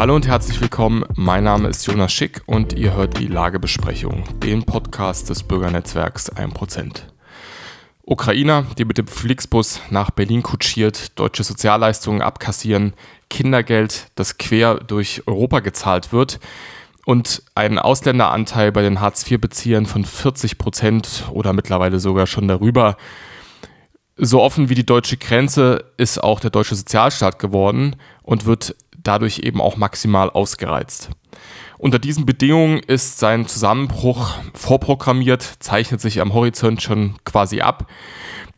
Hallo und herzlich willkommen. Mein Name ist Jonas Schick und ihr hört die Lagebesprechung, den Podcast des Bürgernetzwerks 1%. Ukrainer, die mit dem Flixbus nach Berlin kutschiert, deutsche Sozialleistungen abkassieren, Kindergeld, das quer durch Europa gezahlt wird und einen Ausländeranteil bei den Hartz-IV-Beziehern von 40 Prozent oder mittlerweile sogar schon darüber. So offen wie die deutsche Grenze ist auch der deutsche Sozialstaat geworden und wird dadurch eben auch maximal ausgereizt. Unter diesen Bedingungen ist sein Zusammenbruch vorprogrammiert, zeichnet sich am Horizont schon quasi ab,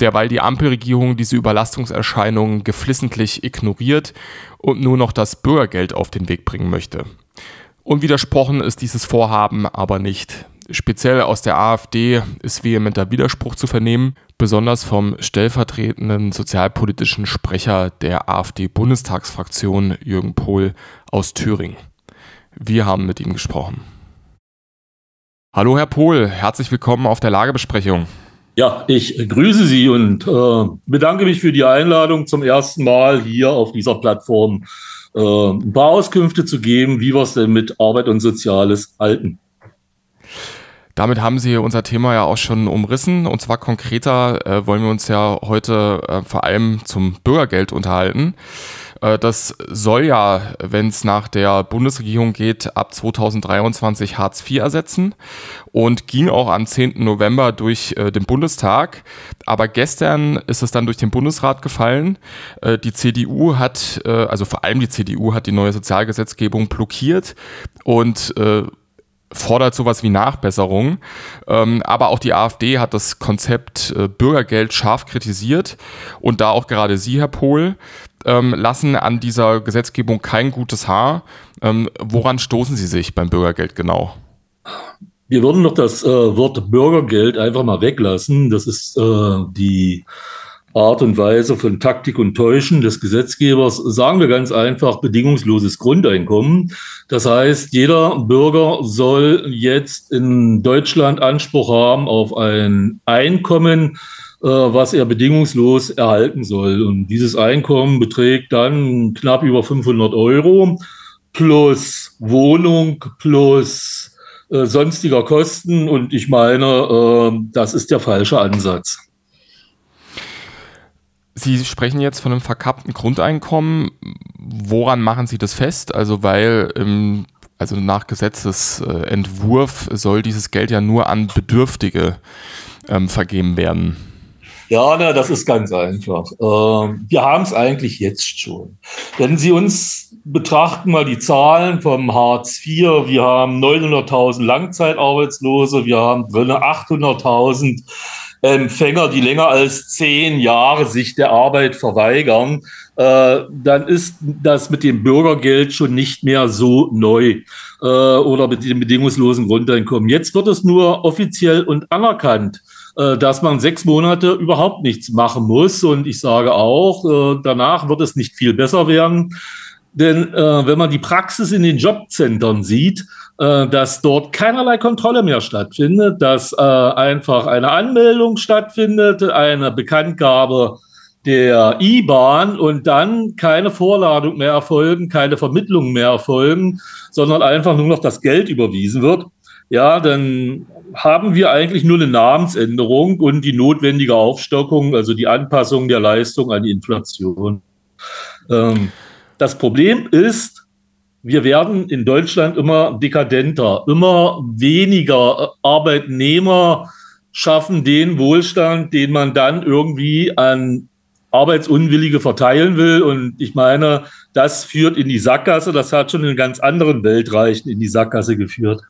derweil die Ampelregierung diese Überlastungserscheinungen geflissentlich ignoriert und nur noch das Bürgergeld auf den Weg bringen möchte. Unwidersprochen ist dieses Vorhaben aber nicht. Speziell aus der AfD ist vehementer Widerspruch zu vernehmen, besonders vom stellvertretenden sozialpolitischen Sprecher der AfD-Bundestagsfraktion Jürgen Pohl aus Thüringen. Wir haben mit ihm gesprochen. Hallo Herr Pohl, herzlich willkommen auf der Lagebesprechung. Ja, ich grüße Sie und äh, bedanke mich für die Einladung zum ersten Mal hier auf dieser Plattform äh, ein paar Auskünfte zu geben, wie wir es denn mit Arbeit und Soziales halten. Damit haben Sie unser Thema ja auch schon umrissen. Und zwar konkreter äh, wollen wir uns ja heute äh, vor allem zum Bürgergeld unterhalten. Äh, das soll ja, wenn es nach der Bundesregierung geht, ab 2023 Hartz IV ersetzen und ging auch am 10. November durch äh, den Bundestag. Aber gestern ist es dann durch den Bundesrat gefallen. Äh, die CDU hat, also vor allem die CDU hat die neue Sozialgesetzgebung blockiert und fordert sowas wie Nachbesserung. Ähm, aber auch die AfD hat das Konzept äh, Bürgergeld scharf kritisiert. Und da auch gerade Sie, Herr Pohl, ähm, lassen an dieser Gesetzgebung kein gutes Haar. Ähm, woran stoßen Sie sich beim Bürgergeld genau? Wir würden noch das äh, Wort Bürgergeld einfach mal weglassen. Das ist äh, die Art und Weise von Taktik und Täuschen des Gesetzgebers, sagen wir ganz einfach, bedingungsloses Grundeinkommen. Das heißt, jeder Bürger soll jetzt in Deutschland Anspruch haben auf ein Einkommen, äh, was er bedingungslos erhalten soll. Und dieses Einkommen beträgt dann knapp über 500 Euro plus Wohnung plus äh, sonstiger Kosten. Und ich meine, äh, das ist der falsche Ansatz. Sie sprechen jetzt von einem verkappten Grundeinkommen. Woran machen Sie das fest? Also, weil ähm, also nach Gesetzesentwurf soll dieses Geld ja nur an Bedürftige ähm, vergeben werden. Ja, na, das ist ganz einfach. Ähm, wir haben es eigentlich jetzt schon. Wenn Sie uns betrachten, mal die Zahlen vom Hartz IV, wir haben 900.000 Langzeitarbeitslose, wir haben 800.000 Empfänger, die länger als zehn Jahre sich der Arbeit verweigern, äh, dann ist das mit dem Bürgergeld schon nicht mehr so neu äh, oder mit dem bedingungslosen Grundeinkommen. Jetzt wird es nur offiziell und anerkannt äh, dass man sechs Monate überhaupt nichts machen muss. Und ich sage auch, äh, danach wird es nicht viel besser werden. Denn äh, wenn man die Praxis in den Jobcentern sieht, äh, dass dort keinerlei Kontrolle mehr stattfindet, dass äh, einfach eine Anmeldung stattfindet, eine Bekanntgabe der IBAN und dann keine Vorladung mehr erfolgen, keine Vermittlung mehr erfolgen, sondern einfach nur noch das Geld überwiesen wird, ja, dann haben wir eigentlich nur eine Namensänderung und die notwendige Aufstockung, also die Anpassung der Leistung an die Inflation. Ähm, das Problem ist, wir werden in Deutschland immer dekadenter, immer weniger Arbeitnehmer schaffen den Wohlstand, den man dann irgendwie an Arbeitsunwillige verteilen will. Und ich meine, das führt in die Sackgasse. Das hat schon in ganz anderen Weltreichen in die Sackgasse geführt.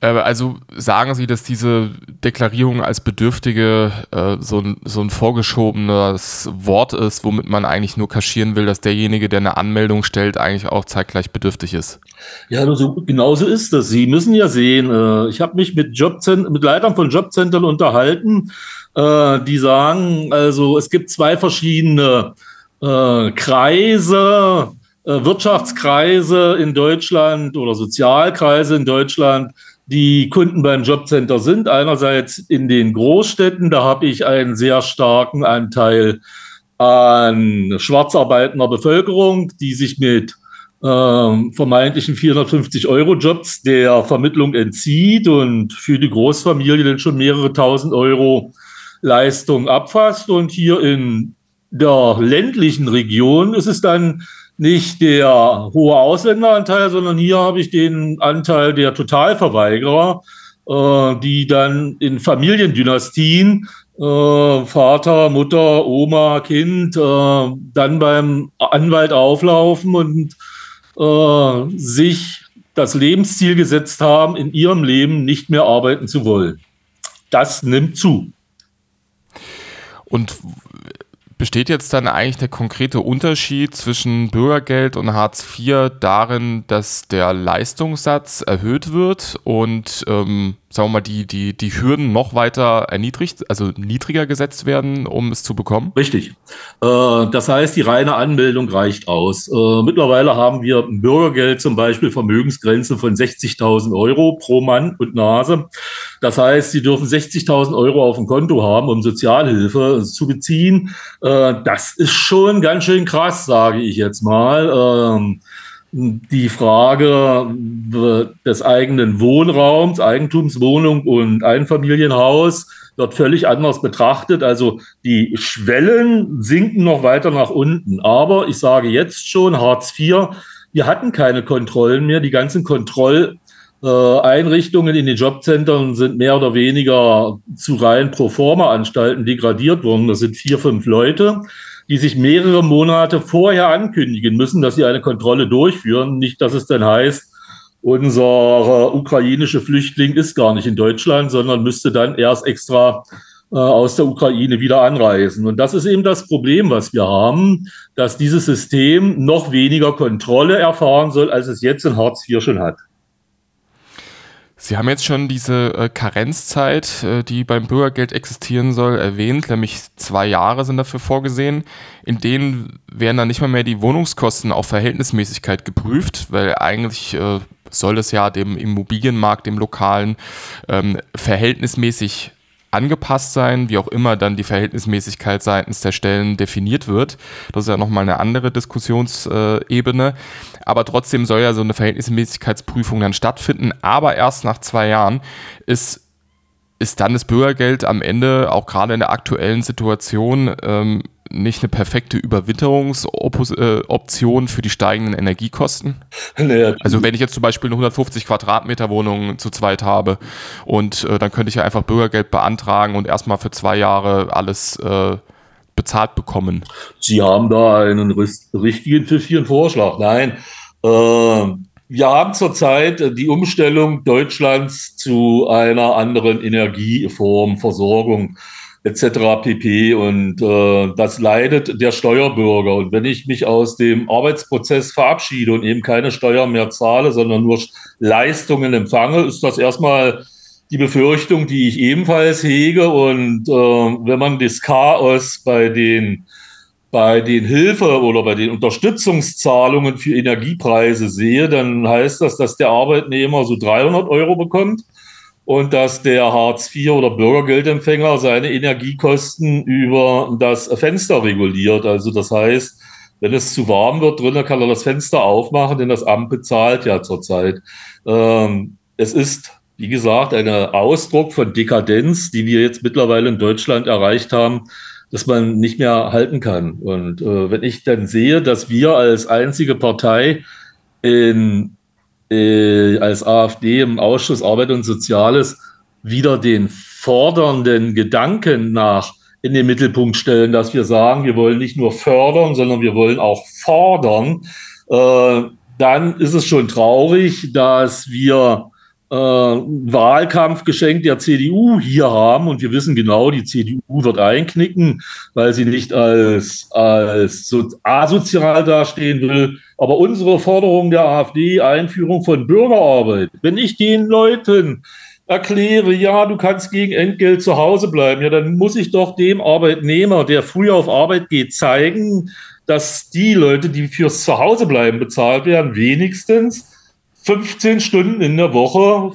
Äh, also sagen Sie, dass diese Deklarierung als Bedürftige äh, so, ein, so ein vorgeschobenes Wort ist, womit man eigentlich nur kaschieren will, dass derjenige, der eine Anmeldung stellt, eigentlich auch zeitgleich bedürftig ist? Ja, also genauso ist das. Sie müssen ja sehen, äh, ich habe mich mit, mit Leitern von Jobcentern unterhalten, äh, die sagen, also es gibt zwei verschiedene äh, Kreise, äh, Wirtschaftskreise in Deutschland oder Sozialkreise in Deutschland, die Kunden beim Jobcenter sind. Einerseits in den Großstädten, da habe ich einen sehr starken Anteil an schwarzarbeitender Bevölkerung, die sich mit ähm, vermeintlichen 450-Euro-Jobs der Vermittlung entzieht und für die Großfamilie dann schon mehrere tausend Euro Leistung abfasst. Und hier in der ländlichen Region ist es dann nicht der hohe Ausländeranteil, sondern hier habe ich den Anteil der Totalverweigerer, äh, die dann in Familiendynastien äh, Vater, Mutter, Oma, Kind äh, dann beim Anwalt auflaufen und äh, sich das Lebensziel gesetzt haben, in ihrem Leben nicht mehr arbeiten zu wollen. Das nimmt zu. Und Besteht jetzt dann eigentlich der konkrete Unterschied zwischen Bürgergeld und Hartz IV darin, dass der Leistungssatz erhöht wird und ähm, sagen wir mal, die, die, die Hürden noch weiter erniedrigt, also niedriger gesetzt werden, um es zu bekommen? Richtig. Äh, das heißt, die reine Anmeldung reicht aus. Äh, mittlerweile haben wir Bürgergeld, zum Beispiel Vermögensgrenze von 60.000 Euro pro Mann und Nase. Das heißt, Sie dürfen 60.000 Euro auf dem Konto haben, um Sozialhilfe zu beziehen. Äh, das ist schon ganz schön krass, sage ich jetzt mal. Ähm, die Frage des eigenen Wohnraums, Eigentumswohnung und Einfamilienhaus wird völlig anders betrachtet. Also die Schwellen sinken noch weiter nach unten. Aber ich sage jetzt schon, Hartz IV, wir hatten keine Kontrollen mehr. Die ganzen Kontrolleinrichtungen in den Jobcentern sind mehr oder weniger zu rein Proforma-Anstalten degradiert worden. Das sind vier, fünf Leute die sich mehrere Monate vorher ankündigen müssen, dass sie eine Kontrolle durchführen. Nicht, dass es dann heißt, unser ukrainische Flüchtling ist gar nicht in Deutschland, sondern müsste dann erst extra äh, aus der Ukraine wieder anreisen. Und das ist eben das Problem, was wir haben, dass dieses System noch weniger Kontrolle erfahren soll, als es jetzt in Hartz IV schon hat. Sie haben jetzt schon diese äh, Karenzzeit, äh, die beim Bürgergeld existieren soll, erwähnt, nämlich zwei Jahre sind dafür vorgesehen. In denen werden dann nicht mal mehr die Wohnungskosten auf Verhältnismäßigkeit geprüft, weil eigentlich äh, soll es ja dem Immobilienmarkt, dem lokalen, ähm, verhältnismäßig angepasst sein, wie auch immer dann die Verhältnismäßigkeit seitens der Stellen definiert wird. Das ist ja nochmal eine andere Diskussionsebene. Aber trotzdem soll ja so eine Verhältnismäßigkeitsprüfung dann stattfinden. Aber erst nach zwei Jahren ist, ist dann das Bürgergeld am Ende, auch gerade in der aktuellen Situation, ähm, nicht eine perfekte Überwinterungsoption für die steigenden Energiekosten? Nee. Also wenn ich jetzt zum Beispiel eine 150 Quadratmeter Wohnung zu zweit habe und äh, dann könnte ich ja einfach Bürgergeld beantragen und erstmal für zwei Jahre alles äh, bezahlt bekommen. Sie haben da einen richtigen pfiffigen Vorschlag. Nein, äh, wir haben zurzeit die Umstellung Deutschlands zu einer anderen Energieform, Versorgung etc. pp. Und äh, das leidet der Steuerbürger. Und wenn ich mich aus dem Arbeitsprozess verabschiede und eben keine Steuer mehr zahle, sondern nur Leistungen empfange, ist das erstmal die Befürchtung, die ich ebenfalls hege. Und äh, wenn man das Chaos bei den bei den Hilfe- oder bei den Unterstützungszahlungen für Energiepreise sehe, dann heißt das, dass der Arbeitnehmer so 300 Euro bekommt und dass der Hartz IV oder Bürgergeldempfänger seine Energiekosten über das Fenster reguliert. Also das heißt, wenn es zu warm wird drinnen, kann er das Fenster aufmachen, denn das Amt bezahlt ja zurzeit. Ähm, es ist, wie gesagt, ein Ausdruck von Dekadenz, die wir jetzt mittlerweile in Deutschland erreicht haben, dass man nicht mehr halten kann. Und äh, wenn ich dann sehe, dass wir als einzige Partei in äh, als AfD im Ausschuss Arbeit und Soziales wieder den fordernden Gedanken nach in den Mittelpunkt stellen, dass wir sagen, wir wollen nicht nur fördern, sondern wir wollen auch fordern, äh, dann ist es schon traurig, dass wir äh, Wahlkampfgeschenk der CDU hier haben und wir wissen genau, die CDU wird einknicken, weil sie nicht als, als so asozial dastehen will. Aber unsere Forderung der AfD, Einführung von Bürgerarbeit, wenn ich den Leuten erkläre, ja, du kannst gegen Entgelt zu Hause bleiben, ja, dann muss ich doch dem Arbeitnehmer, der früher auf Arbeit geht, zeigen, dass die Leute, die fürs Zuhausebleiben bezahlt werden, wenigstens 15 Stunden in der Woche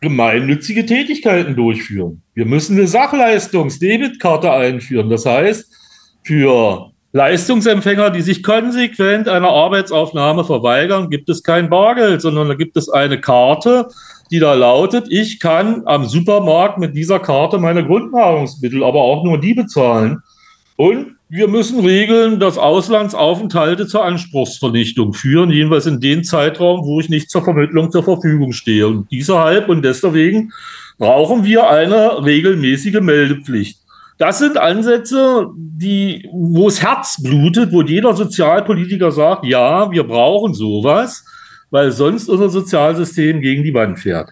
gemeinnützige Tätigkeiten durchführen. Wir müssen eine Sachleistungs-Debitkarte einführen. Das heißt, für Leistungsempfänger, die sich konsequent einer Arbeitsaufnahme verweigern, gibt es kein Bargeld, sondern da gibt es eine Karte, die da lautet, ich kann am Supermarkt mit dieser Karte meine Grundnahrungsmittel, aber auch nur die bezahlen. Und wir müssen regeln, dass Auslandsaufenthalte zur Anspruchsvernichtung führen, jedenfalls in den Zeitraum, wo ich nicht zur Vermittlung zur Verfügung stehe. Und deshalb und deswegen brauchen wir eine regelmäßige Meldepflicht. Das sind Ansätze, die, wo das Herz blutet, wo jeder Sozialpolitiker sagt, ja, wir brauchen sowas, weil sonst unser Sozialsystem gegen die Wand fährt.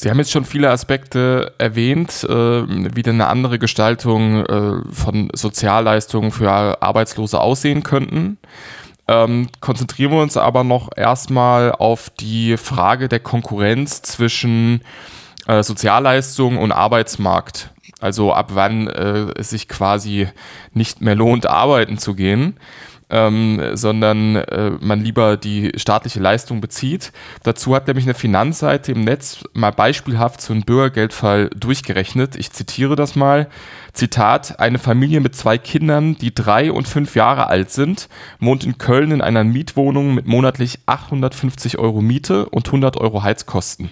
Sie haben jetzt schon viele Aspekte erwähnt, äh, wie denn eine andere Gestaltung äh, von Sozialleistungen für Arbeitslose aussehen könnten. Ähm, konzentrieren wir uns aber noch erstmal auf die Frage der Konkurrenz zwischen äh, Sozialleistungen und Arbeitsmarkt. Also ab wann äh, es sich quasi nicht mehr lohnt, arbeiten zu gehen ähm, sondern äh, man lieber die staatliche Leistung bezieht. Dazu hat nämlich eine Finanzseite im Netz mal beispielhaft so einen Bürgergeldfall durchgerechnet. Ich zitiere das mal. Zitat, eine Familie mit zwei Kindern, die drei und fünf Jahre alt sind, wohnt in Köln in einer Mietwohnung mit monatlich 850 Euro Miete und 100 Euro Heizkosten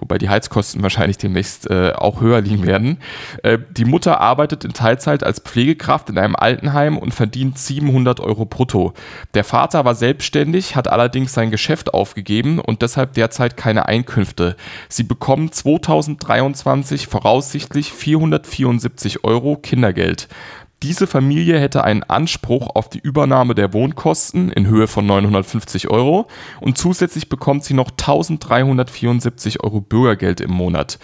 wobei die Heizkosten wahrscheinlich demnächst äh, auch höher liegen werden. Äh, die Mutter arbeitet in Teilzeit als Pflegekraft in einem Altenheim und verdient 700 Euro brutto. Der Vater war selbstständig, hat allerdings sein Geschäft aufgegeben und deshalb derzeit keine Einkünfte. Sie bekommen 2023 voraussichtlich 474 Euro Kindergeld. Diese Familie hätte einen Anspruch auf die Übernahme der Wohnkosten in Höhe von 950 Euro und zusätzlich bekommt sie noch 1374 Euro Bürgergeld im Monat.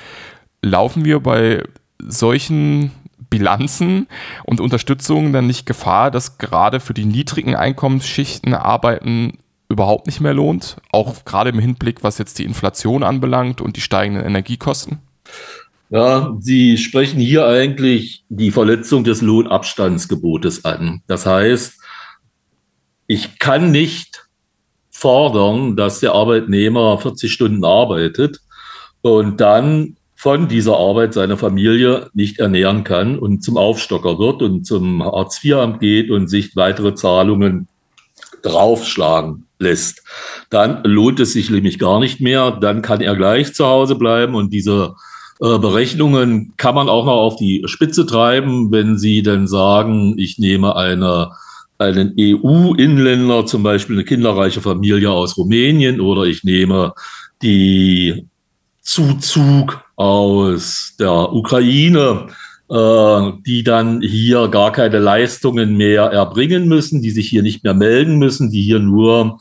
Laufen wir bei solchen Bilanzen und Unterstützungen dann nicht Gefahr, dass gerade für die niedrigen Einkommensschichten Arbeiten überhaupt nicht mehr lohnt? Auch gerade im Hinblick, was jetzt die Inflation anbelangt und die steigenden Energiekosten? Ja, Sie sprechen hier eigentlich die Verletzung des Lohnabstandsgebotes an. Das heißt, ich kann nicht fordern, dass der Arbeitnehmer 40 Stunden arbeitet und dann von dieser Arbeit seine Familie nicht ernähren kann und zum Aufstocker wird und zum Hartz-IV-Amt geht und sich weitere Zahlungen draufschlagen lässt. Dann lohnt es sich nämlich gar nicht mehr. Dann kann er gleich zu Hause bleiben und diese äh, Berechnungen kann man auch noch auf die Spitze treiben, wenn Sie dann sagen, ich nehme eine, einen EU-Inländer, zum Beispiel eine kinderreiche Familie aus Rumänien, oder ich nehme die Zuzug aus der Ukraine, äh, die dann hier gar keine Leistungen mehr erbringen müssen, die sich hier nicht mehr melden müssen, die hier nur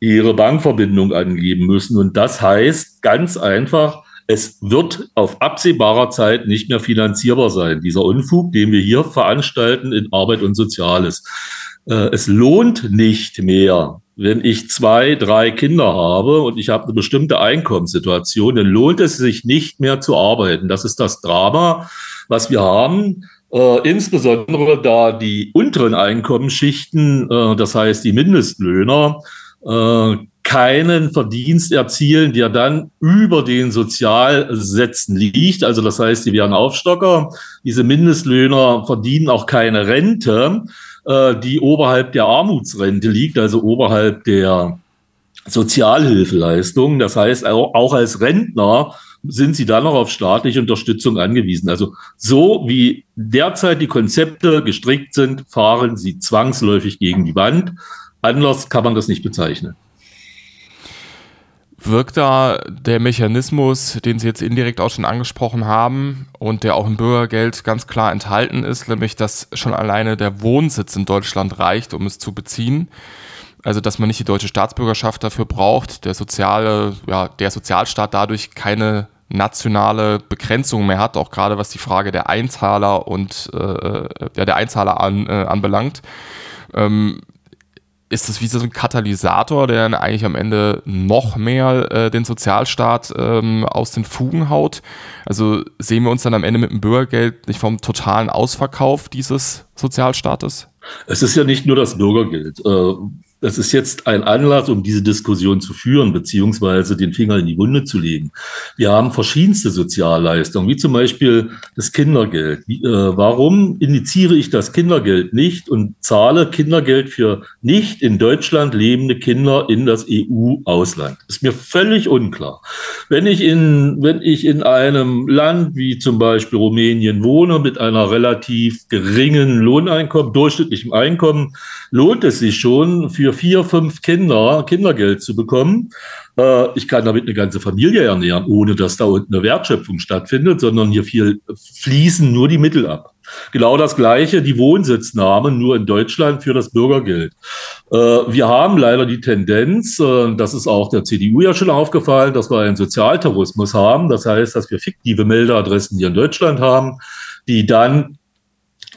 ihre Bankverbindung angeben müssen. Und das heißt ganz einfach, es wird auf absehbarer Zeit nicht mehr finanzierbar sein, dieser Unfug, den wir hier veranstalten in Arbeit und Soziales. Äh, es lohnt nicht mehr, wenn ich zwei, drei Kinder habe und ich habe eine bestimmte Einkommenssituation, dann lohnt es sich nicht mehr zu arbeiten. Das ist das Drama, was wir haben. Äh, insbesondere da die unteren Einkommensschichten, äh, das heißt die Mindestlöhner, äh, keinen Verdienst erzielen, der dann über den Sozialsätzen liegt. Also das heißt, die werden Aufstocker. Diese Mindestlöhner verdienen auch keine Rente, äh, die oberhalb der Armutsrente liegt, also oberhalb der Sozialhilfeleistung. Das heißt, auch als Rentner sind sie dann noch auf staatliche Unterstützung angewiesen. Also so wie derzeit die Konzepte gestrickt sind, fahren sie zwangsläufig gegen die Wand. Anders kann man das nicht bezeichnen. Wirkt da der Mechanismus, den Sie jetzt indirekt auch schon angesprochen haben und der auch im Bürgergeld ganz klar enthalten ist, nämlich dass schon alleine der Wohnsitz in Deutschland reicht, um es zu beziehen? Also dass man nicht die deutsche Staatsbürgerschaft dafür braucht, der soziale, ja, der Sozialstaat dadurch keine nationale Begrenzung mehr hat, auch gerade was die Frage der Einzahler und äh, ja, der Einzahler an, äh, anbelangt. Ähm, ist das wie so ein Katalysator, der dann eigentlich am Ende noch mehr äh, den Sozialstaat ähm, aus den Fugen haut? Also sehen wir uns dann am Ende mit dem Bürgergeld nicht vom totalen Ausverkauf dieses Sozialstaates? Es ist ja nicht nur das Bürgergeld. Äh, das ist jetzt ein Anlass, um diese Diskussion zu führen, beziehungsweise den Finger in die Wunde zu legen. Wir haben verschiedenste Sozialleistungen, wie zum Beispiel das Kindergeld. Äh, warum initiiere ich das Kindergeld nicht und zahle Kindergeld für nicht in Deutschland lebende Kinder in das EU-Ausland? Ist mir völlig unklar. Wenn ich in, wenn ich in einem Land wie zum Beispiel Rumänien wohne mit einer relativ geringen Lohneinkommen, durchschnittlichem Einkommen, lohnt es sich schon für vier, fünf Kinder Kindergeld zu bekommen. Äh, ich kann damit eine ganze Familie ernähren, ohne dass da unten eine Wertschöpfung stattfindet, sondern hier viel fließen nur die Mittel ab. Genau das Gleiche, die Wohnsitznahmen nur in Deutschland für das Bürgergeld. Äh, wir haben leider die Tendenz, äh, das ist auch der CDU ja schon aufgefallen, dass wir einen Sozialtourismus haben. Das heißt, dass wir fiktive Meldeadressen hier in Deutschland haben, die dann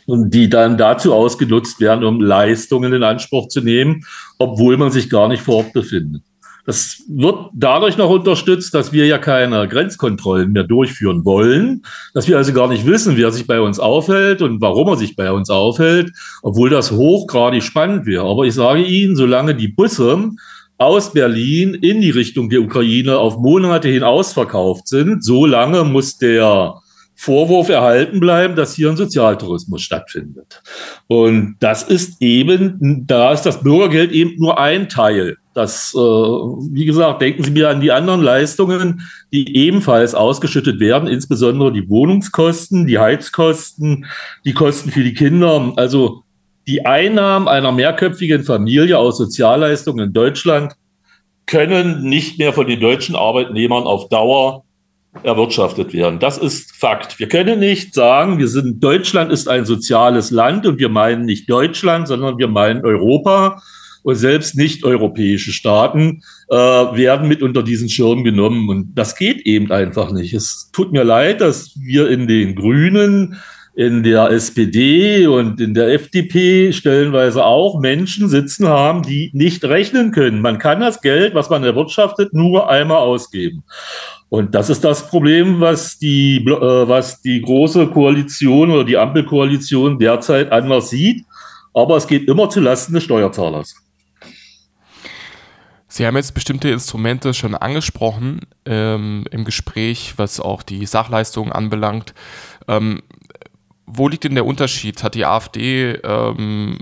die dann dazu ausgenutzt werden, um Leistungen in Anspruch zu nehmen, obwohl man sich gar nicht vor Ort befindet. Das wird dadurch noch unterstützt, dass wir ja keine Grenzkontrollen mehr durchführen wollen, dass wir also gar nicht wissen, wer sich bei uns aufhält und warum er sich bei uns aufhält, obwohl das hochgradig spannend wäre. Aber ich sage Ihnen, solange die Busse aus Berlin in die Richtung der Ukraine auf Monate hin ausverkauft sind, solange muss der Vorwurf erhalten bleiben, dass hier ein Sozialtourismus stattfindet. Und das ist eben, da ist das Bürgergeld eben nur ein Teil. Das, äh, wie gesagt, denken Sie mir an die anderen Leistungen, die ebenfalls ausgeschüttet werden, insbesondere die Wohnungskosten, die Heizkosten, die Kosten für die Kinder. Also die Einnahmen einer mehrköpfigen Familie aus Sozialleistungen in Deutschland können nicht mehr von den deutschen Arbeitnehmern auf Dauer erwirtschaftet werden. Das ist Fakt. Wir können nicht sagen, wir sind, Deutschland ist ein soziales Land und wir meinen nicht Deutschland, sondern wir meinen Europa. Und selbst nicht europäische Staaten äh, werden mit unter diesen Schirm genommen. Und das geht eben einfach nicht. Es tut mir leid, dass wir in den Grünen, in der SPD und in der FDP stellenweise auch Menschen sitzen haben, die nicht rechnen können. Man kann das Geld, was man erwirtschaftet, nur einmal ausgeben. Und das ist das Problem, was die, äh, was die große Koalition oder die Ampelkoalition derzeit anders sieht. Aber es geht immer zulasten des Steuerzahlers. Sie haben jetzt bestimmte Instrumente schon angesprochen ähm, im Gespräch, was auch die Sachleistungen anbelangt. Ähm, wo liegt denn der Unterschied? Hat die AfD ähm,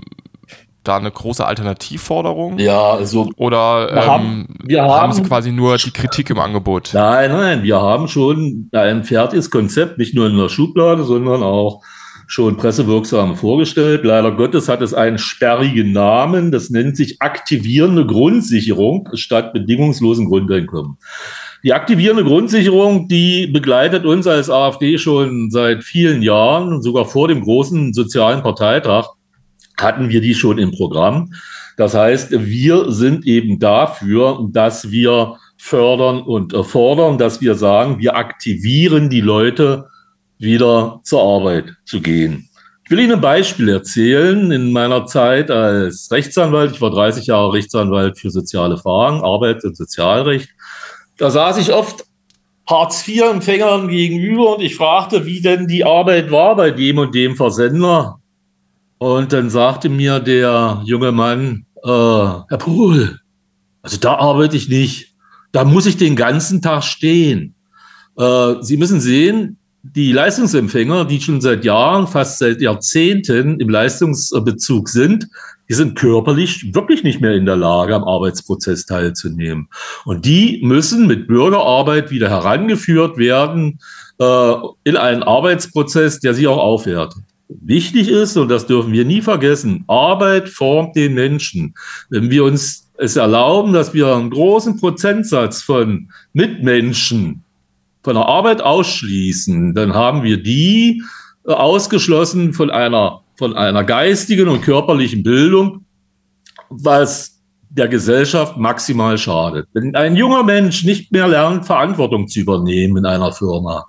da eine große Alternativforderung? Ja, also. Oder ähm, haben, wir haben, haben Sie quasi nur die Kritik im Angebot? Nein, nein, wir haben schon ein fertiges Konzept, nicht nur in der Schublade, sondern auch schon pressewirksam vorgestellt. Leider Gottes hat es einen sperrigen Namen. Das nennt sich aktivierende Grundsicherung statt bedingungslosen Grundeinkommen. Die aktivierende Grundsicherung, die begleitet uns als AfD schon seit vielen Jahren, sogar vor dem großen sozialen Parteitag hatten wir die schon im Programm. Das heißt, wir sind eben dafür, dass wir fördern und fordern, dass wir sagen, wir aktivieren die Leute, wieder zur Arbeit zu gehen. Ich will Ihnen ein Beispiel erzählen. In meiner Zeit als Rechtsanwalt, ich war 30 Jahre Rechtsanwalt für soziale Fragen, Arbeits- und Sozialrecht, da saß ich oft Hartz-IV-Empfängern gegenüber und ich fragte, wie denn die Arbeit war bei dem und dem Versender. Und dann sagte mir der junge Mann, äh, Herr Pohl, also da arbeite ich nicht. Da muss ich den ganzen Tag stehen. Äh, Sie müssen sehen, die Leistungsempfänger, die schon seit Jahren, fast seit Jahrzehnten im Leistungsbezug sind, die sind körperlich wirklich nicht mehr in der Lage, am Arbeitsprozess teilzunehmen. Und die müssen mit Bürgerarbeit wieder herangeführt werden äh, in einen Arbeitsprozess, der sie auch aufwertet wichtig ist, und das dürfen wir nie vergessen, Arbeit formt den Menschen. Wenn wir uns es erlauben, dass wir einen großen Prozentsatz von Mitmenschen von der Arbeit ausschließen, dann haben wir die ausgeschlossen von einer, von einer geistigen und körperlichen Bildung, was der Gesellschaft maximal schadet. Wenn ein junger Mensch nicht mehr lernt, Verantwortung zu übernehmen in einer Firma,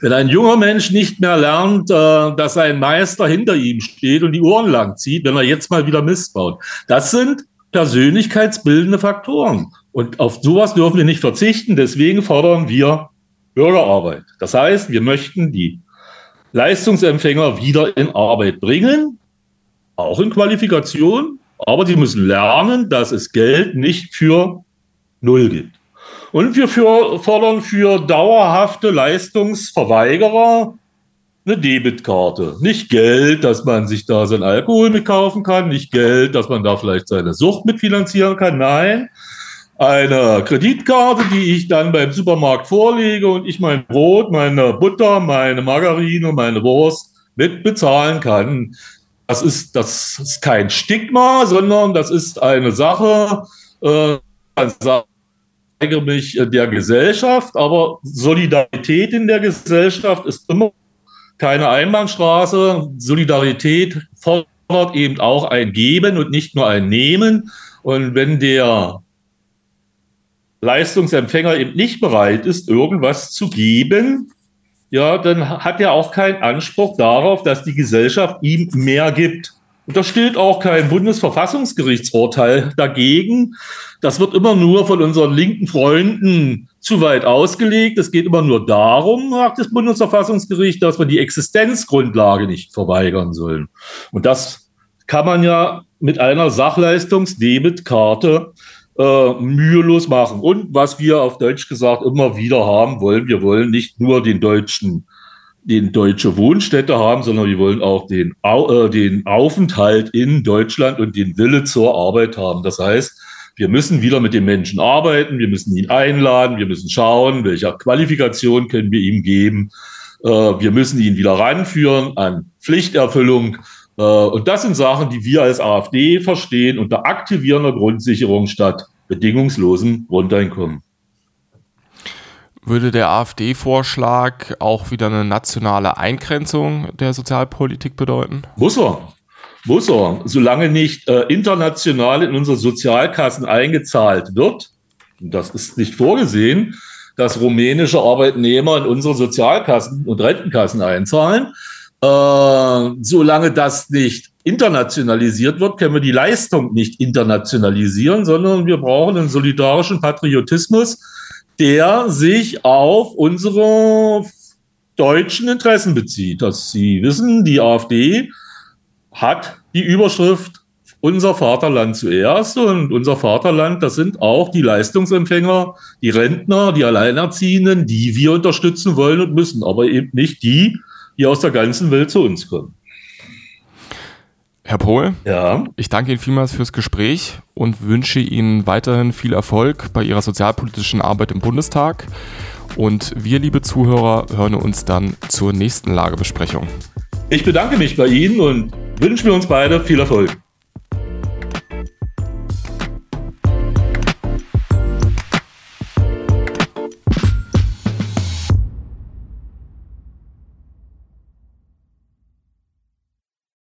wenn ein junger Mensch nicht mehr lernt, äh, dass ein Meister hinter ihm steht und die Ohren lang zieht, wenn er jetzt mal wieder missbaut, das sind persönlichkeitsbildende Faktoren. Und auf sowas dürfen wir nicht verzichten. Deswegen fordern wir Bürgerarbeit. Das heißt, wir möchten die Leistungsempfänger wieder in Arbeit bringen, auch in Qualifikation, Aber sie müssen lernen, dass es Geld nicht für Null gibt. Und wir für, fordern für dauerhafte Leistungsverweigerer eine Debitkarte. Nicht Geld, dass man sich da sein Alkohol mitkaufen kann, nicht Geld, dass man da vielleicht seine Sucht mitfinanzieren kann. Nein, eine Kreditkarte, die ich dann beim Supermarkt vorlege und ich mein Brot, meine Butter, meine Margarine, meine Wurst mit bezahlen kann. Das ist, das ist kein Stigma, sondern das ist eine Sache, äh, zeige mich der Gesellschaft, aber Solidarität in der Gesellschaft ist immer keine Einbahnstraße. Solidarität fordert eben auch ein Geben und nicht nur ein Nehmen. Und wenn der Leistungsempfänger eben nicht bereit ist, irgendwas zu geben, ja, dann hat er auch keinen Anspruch darauf, dass die Gesellschaft ihm mehr gibt. Und da steht auch kein Bundesverfassungsgerichtsurteil dagegen. Das wird immer nur von unseren linken Freunden zu weit ausgelegt. Es geht immer nur darum, sagt das Bundesverfassungsgericht, dass wir die Existenzgrundlage nicht verweigern sollen. Und das kann man ja mit einer Sachleistungsdebitkarte äh, mühelos machen. Und was wir auf Deutsch gesagt immer wieder haben wollen, wir wollen nicht nur den deutschen den deutsche Wohnstätte haben, sondern wir wollen auch den, äh, den Aufenthalt in Deutschland und den Wille zur Arbeit haben. Das heißt, wir müssen wieder mit den Menschen arbeiten, wir müssen ihn einladen, wir müssen schauen, welche Qualifikation können wir ihm geben. Äh, wir müssen ihn wieder ranführen an Pflichterfüllung. Äh, und das sind Sachen, die wir als AfD verstehen unter aktivierender Grundsicherung statt bedingungslosem Grundeinkommen. Würde der AfD-Vorschlag auch wieder eine nationale Eingrenzung der Sozialpolitik bedeuten? Muss er. Muss er. Solange nicht äh, international in unsere Sozialkassen eingezahlt wird, das ist nicht vorgesehen, dass rumänische Arbeitnehmer in unsere Sozialkassen und Rentenkassen einzahlen. Äh, solange das nicht internationalisiert wird, können wir die Leistung nicht internationalisieren, sondern wir brauchen einen solidarischen Patriotismus, der sich auf unsere deutschen Interessen bezieht. Dass Sie wissen, die AfD hat die Überschrift unser Vaterland zuerst und unser Vaterland, das sind auch die Leistungsempfänger, die Rentner, die Alleinerziehenden, die wir unterstützen wollen und müssen, aber eben nicht die, die aus der ganzen Welt zu uns kommen. Herr Pohl, ja. ich danke Ihnen vielmals fürs Gespräch und wünsche Ihnen weiterhin viel Erfolg bei Ihrer sozialpolitischen Arbeit im Bundestag. Und wir, liebe Zuhörer, hören uns dann zur nächsten Lagebesprechung. Ich bedanke mich bei Ihnen und wünsche mir uns beide viel Erfolg.